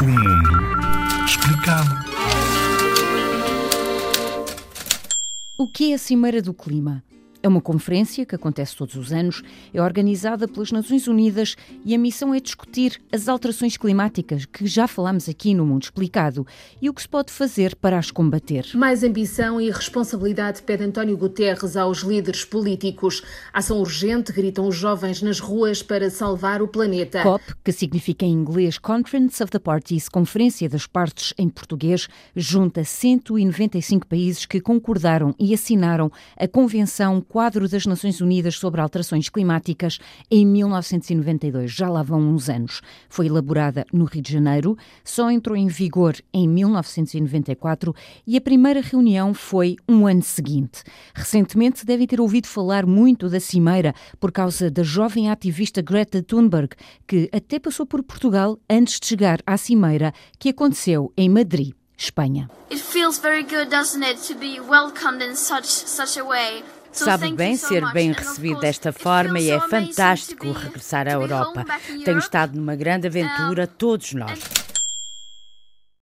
O mundo explicado. O que é a Cimeira do Clima? É uma conferência que acontece todos os anos, é organizada pelas Nações Unidas e a missão é discutir as alterações climáticas que já falámos aqui no Mundo Explicado e o que se pode fazer para as combater. Mais ambição e responsabilidade pede António Guterres aos líderes políticos. Ação urgente, gritam os jovens nas ruas para salvar o planeta. COP, que significa em inglês Conference of the Parties, Conferência das Partes em português, junta 195 países que concordaram e assinaram a Convenção Quadro das Nações Unidas sobre Alterações Climáticas em 1992. Já lá vão uns anos. Foi elaborada no Rio de Janeiro, só entrou em vigor em 1994 e a primeira reunião foi um ano seguinte. Recentemente devem ter ouvido falar muito da Cimeira por causa da jovem ativista Greta Thunberg, que até passou por Portugal antes de chegar à Cimeira, que aconteceu em Madrid. Espanha. It feels very good, doesn't it, to be welcomed in such such a way. Sabe bem ser bem recebido desta forma e é fantástico regressar à Europa. Tenho estado numa grande aventura, todos nós.